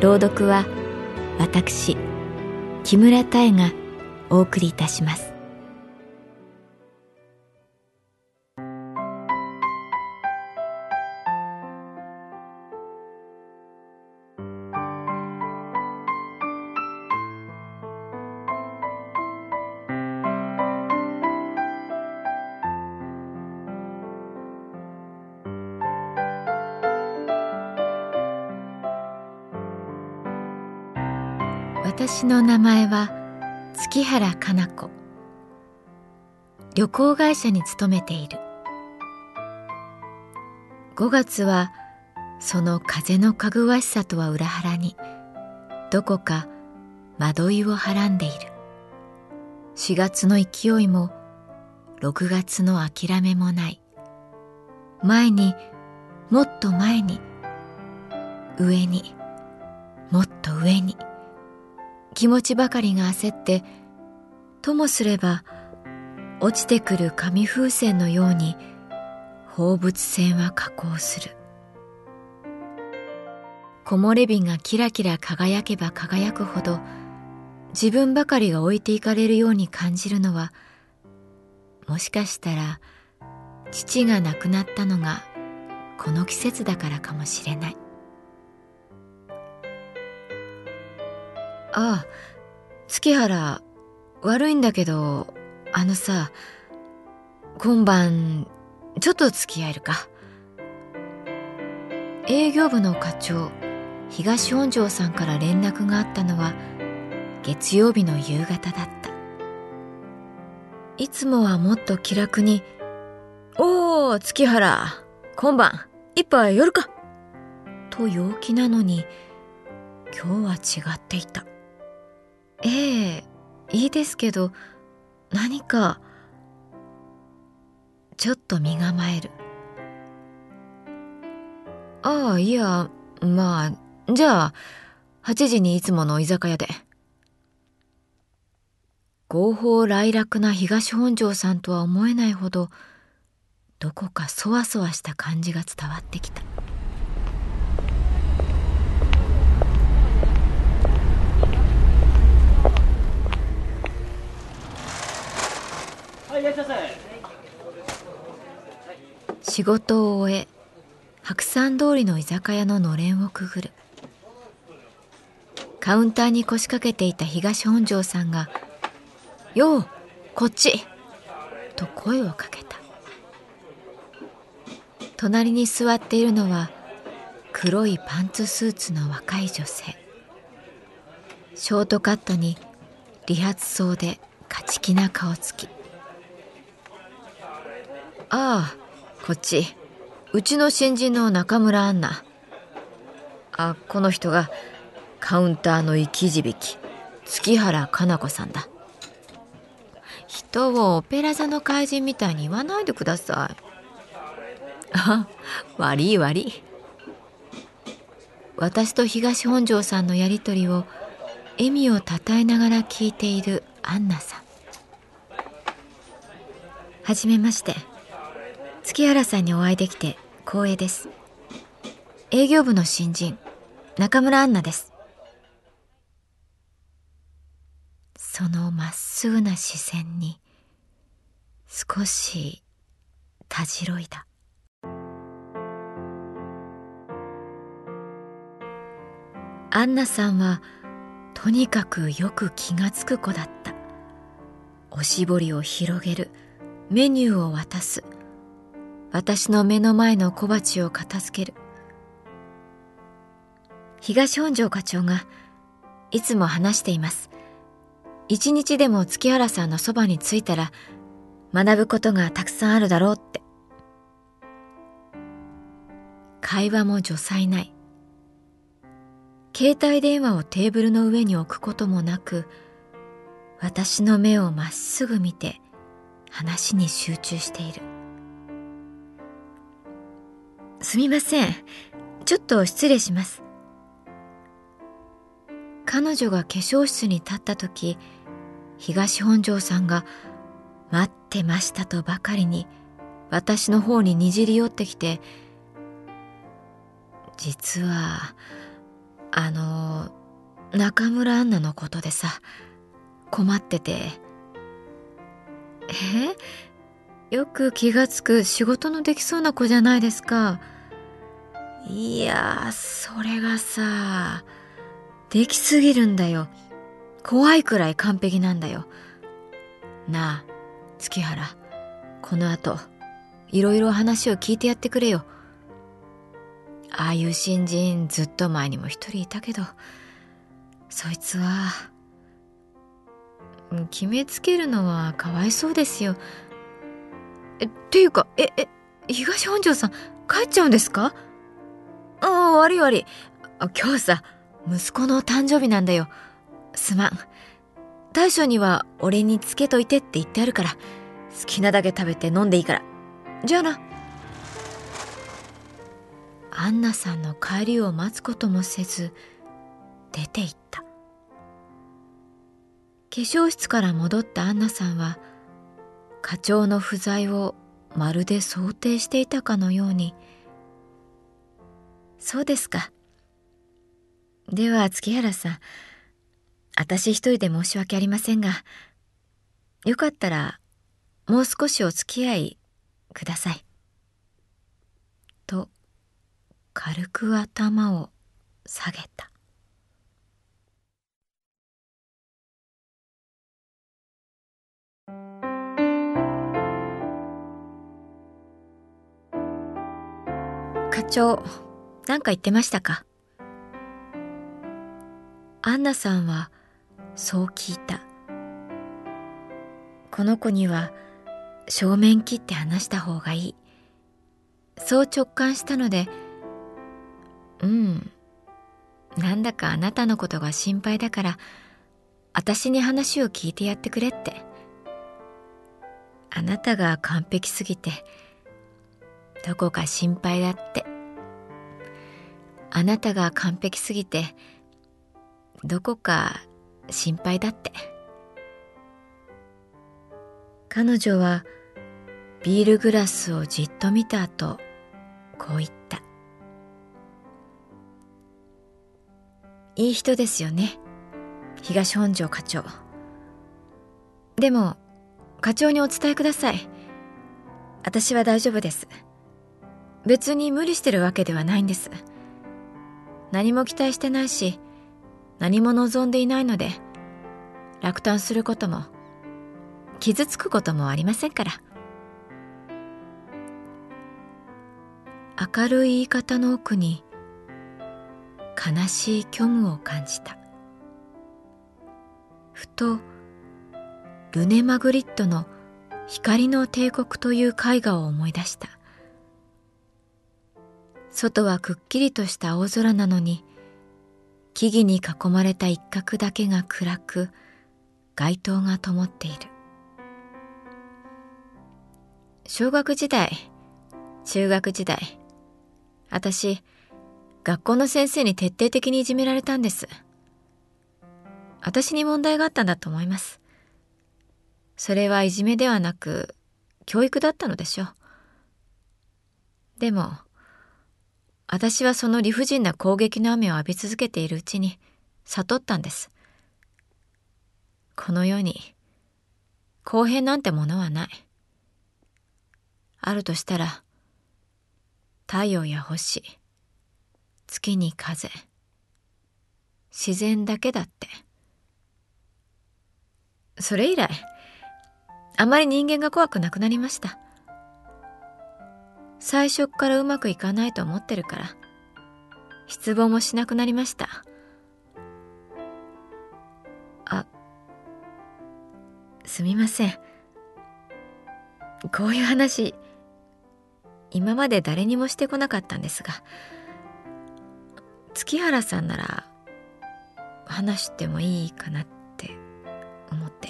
朗読は私木村多江がお送りいたします。私の名前は月原かな子。旅行会社に勤めている。5月はその風のかぐわしさとは裏腹にどこか惑いをはらんでいる。4月の勢いも6月の諦めもない。前にもっと前に上にもっと上に。気持ちばかりが焦ってともすれば落ちてくる紙風船のように放物線は下降する。木漏れ日がキラキラ輝けば輝くほど自分ばかりが置いていかれるように感じるのはもしかしたら父が亡くなったのがこの季節だからかもしれない。ああ月原悪いんだけどあのさ今晩ちょっと付き合えるか。営業部の課長東本庄さんから連絡があったのは月曜日の夕方だった。いつもはもっと気楽に「おお月原今晩一杯夜か!」と陽気なのに今日は違っていた。ええいいですけど何かちょっと身構える。ああいやまあじゃあ8時にいつもの居酒屋で。合法来楽な東本庄さんとは思えないほどどこかそわそわした感じが伝わってきた。仕事を終え白山通りの居酒屋ののれんをくぐる。カウンターに腰掛けていた東本庄さんが「ようこっち!」と声をかけた。隣に座っているのは黒いパンツスーツの若い女性。ショートカットに理髪装で勝ち気な顔つき。ああこっち。うちの新人の中村アンナ。あこの人がカウンターの生き字引月原かな子さんだ。人をオペラ座の怪人みたいに言わないでください。あ悪い悪い。私と東本庄さんのやりとりを笑みをたたえながら聞いているアンナさん。はじめまして。月原さんにお会いできて光栄です。営業部の新人中村アンナです。そのまっすぐな視線に少したじろいだ。アンナさんはとにかくよく気がつく子だった。おしぼりを広げるメニューを渡す。私の目の前の小鉢を片付ける。東本庄課長がいつも話しています。一日でも月原さんのそばに着いたら学ぶことがたくさんあるだろうって。会話も助才ない。携帯電話をテーブルの上に置くこともなく私の目をまっすぐ見て話に集中している。すみません。ちょっと失礼します。彼女が化粧室に立った時東本庄さんが「待ってました」とばかりに私の方ににじり寄ってきて「実はあの中村アンナのことでさ困ってて」え？よく気がつく仕事のできそうな子じゃないですかいやそれがさできすぎるんだよ。怖いくらい完璧なんだよ。なあ、月原、この後、いろいろ話を聞いてやってくれよ。ああいう新人ずっと前にも一人いたけど、そいつは、決めつけるのはかわいそうですよ。え、っていうか、え、え、東本庄さん、帰っちゃうんですか？ああ、悪い悪い。今日さ、息子の誕生日なんだよ。すまん。大将には俺につけといてって言ってあるから、好きなだけ食べて飲んでいいから。じゃあな。アンナさんの帰りを待つこともせず、出て行った。化粧室から戻ったアンナさんは、課長の不在をまるで想定していたかのように、そうですか。では月原さん。私一人で申し訳ありませんが。よかったらもう少しお付き合いください」と軽く頭を下げた。長何か言ってましたか？アンナさんはそう聞いた。この子には正面切って話した方がいい。そう直感したのでうん。なんだかあなたのことが心配だから私に話を聞いてやってくれって。あなたが完璧すぎてどこか心配だって。あなたが完璧すぎてどこか心配だって。彼女はビールグラスをじっと見た後こう言った。いい人ですよね。東本庄課長。でも課長にお伝えください。私は大丈夫です。別に無理してるわけではないんです。何も期待してないし何も望んでいないので落胆することも傷つくこともありませんから。明るい言い方の奥に悲しい虚無を感じた。ふとルネ・マグリットの「光の帝国」という絵画を思い出した。外はくっきりとした青空なのに木々に囲まれた一角だけが暗く街灯が灯っている。小学時代中学時代私学校の先生に徹底的にいじめられたんです。私に問題があったんだと思います。それはいじめではなく教育だったのでしょう。でも私はその理不尽な攻撃の雨を浴び続けているうちに悟ったんです。この世に公平なんてものはない。あるとしたら太陽や星、月に風、自然だけだってそれ以来あまり人間が怖くなくなりました最初からうまくいかないと思ってるから。失望もしなくなりました。あすみません。こういう話今まで誰にもしてこなかったんですが。月原さんなら話してもいいかなって思って。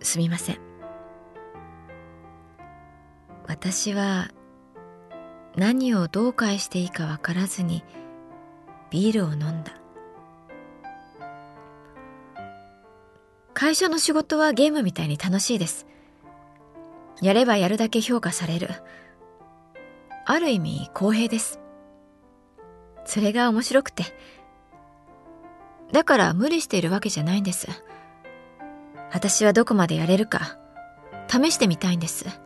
すみません。私は何をどう返していいかわからずにビールを飲んだ。会社の仕事はゲームみたいに楽しいです。やればやるだけ評価される。ある意味公平です。それが面白くて。だから無理しているわけじゃないんです。私はどこまでやれるか試してみたいんです。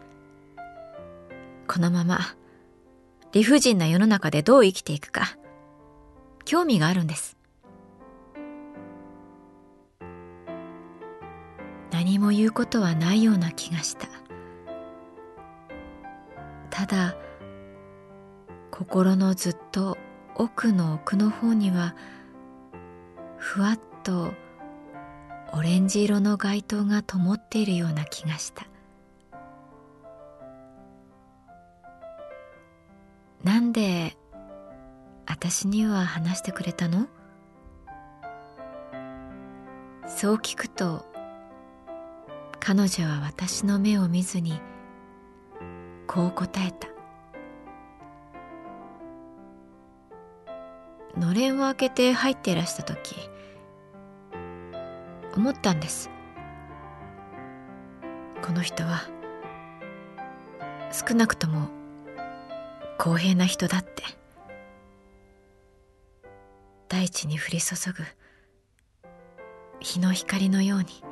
このまま理不尽な世の中でどう生きていくか興味があるんです。何も言うことはないような気がした。ただ心のずっと奥の奥の方にはふわっとオレンジ色の街灯が灯っているような気がした。なんで私には話してくれたの？そう聞くと彼女は私の目を見ずにこう答えた。のれんを開けて入っていらした時思ったんです。この人は少なくとも公平な人だって。大地に降り注ぐ日の光のように。